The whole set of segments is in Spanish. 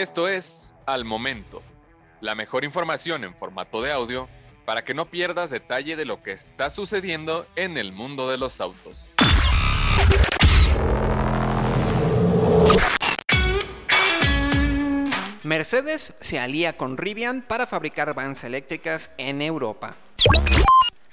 Esto es Al Momento, la mejor información en formato de audio para que no pierdas detalle de lo que está sucediendo en el mundo de los autos. Mercedes se alía con Rivian para fabricar vans eléctricas en Europa.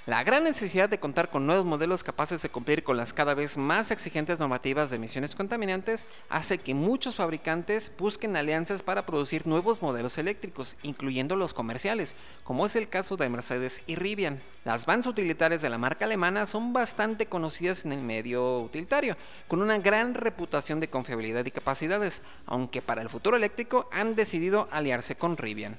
La gran necesidad de contar con nuevos modelos capaces de cumplir con las cada vez más exigentes normativas de emisiones contaminantes hace que muchos fabricantes busquen alianzas para producir nuevos modelos eléctricos, incluyendo los comerciales, como es el caso de Mercedes y Rivian. Las vans utilitarias de la marca alemana son bastante conocidas en el medio utilitario, con una gran reputación de confiabilidad y capacidades, aunque para el futuro eléctrico han decidido aliarse con Rivian.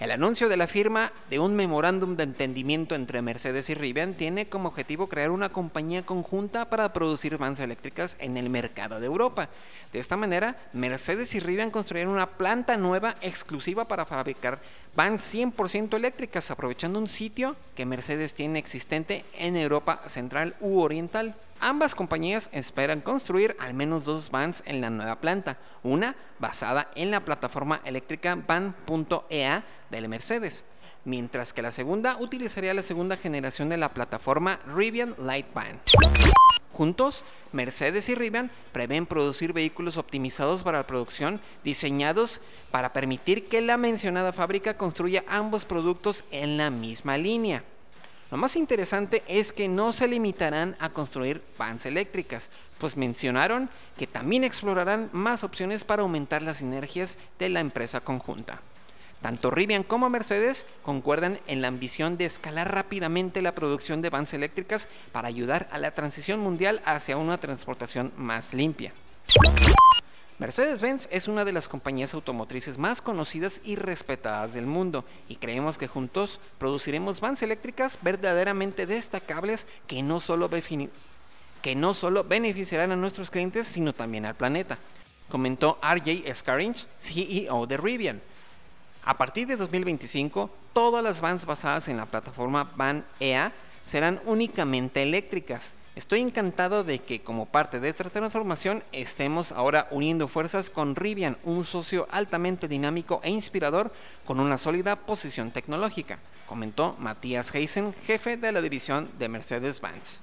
El anuncio de la firma de un memorándum de entendimiento entre Mercedes y Rivian tiene como objetivo crear una compañía conjunta para producir vans eléctricas en el mercado de Europa. De esta manera, Mercedes y Rivian construyeron una planta nueva exclusiva para fabricar vans 100% eléctricas, aprovechando un sitio que Mercedes tiene existente en Europa Central u Oriental. Ambas compañías esperan construir al menos dos vans en la nueva planta, una basada en la plataforma eléctrica van.ea del Mercedes, mientras que la segunda utilizaría la segunda generación de la plataforma Rivian Light Van. Juntos, Mercedes y Rivian prevén producir vehículos optimizados para la producción, diseñados para permitir que la mencionada fábrica construya ambos productos en la misma línea. Lo más interesante es que no se limitarán a construir vans eléctricas, pues mencionaron que también explorarán más opciones para aumentar las sinergias de la empresa conjunta. Tanto Rivian como Mercedes concuerdan en la ambición de escalar rápidamente la producción de vans eléctricas para ayudar a la transición mundial hacia una transportación más limpia. Mercedes-Benz es una de las compañías automotrices más conocidas y respetadas del mundo y creemos que juntos produciremos vans eléctricas verdaderamente destacables que no solo, beneficiarán a nuestros clientes sino también al planeta, comentó RJ Scaringe, CEO de Rivian. A partir de 2025, todas las vans basadas en la plataforma Van EA serán únicamente eléctricas. Estoy encantado de que como parte de esta transformación estemos ahora uniendo fuerzas con Rivian, un socio altamente dinámico e inspirador con una sólida posición tecnológica, comentó Matías Heisen, jefe de la división de Mercedes-Benz.